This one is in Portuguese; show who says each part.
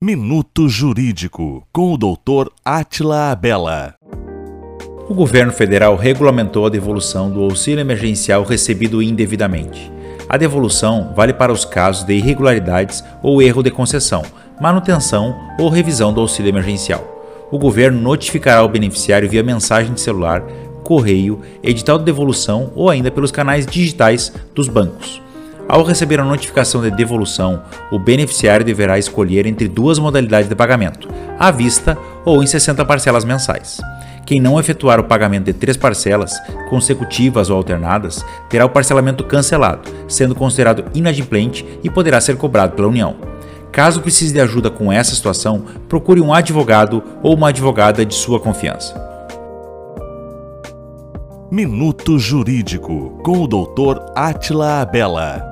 Speaker 1: Minuto Jurídico, com o Dr. Atila Abela.
Speaker 2: O governo federal regulamentou a devolução do auxílio emergencial recebido indevidamente. A devolução vale para os casos de irregularidades ou erro de concessão, manutenção ou revisão do auxílio emergencial. O governo notificará o beneficiário via mensagem de celular, correio, edital de devolução ou ainda pelos canais digitais dos bancos. Ao receber a notificação de devolução, o beneficiário deverá escolher entre duas modalidades de pagamento, à vista ou em 60 parcelas mensais. Quem não efetuar o pagamento de três parcelas, consecutivas ou alternadas, terá o parcelamento cancelado, sendo considerado inadimplente e poderá ser cobrado pela União. Caso precise de ajuda com essa situação, procure um advogado ou uma advogada de sua confiança.
Speaker 1: Minuto Jurídico, com o Dr. Atila Abela.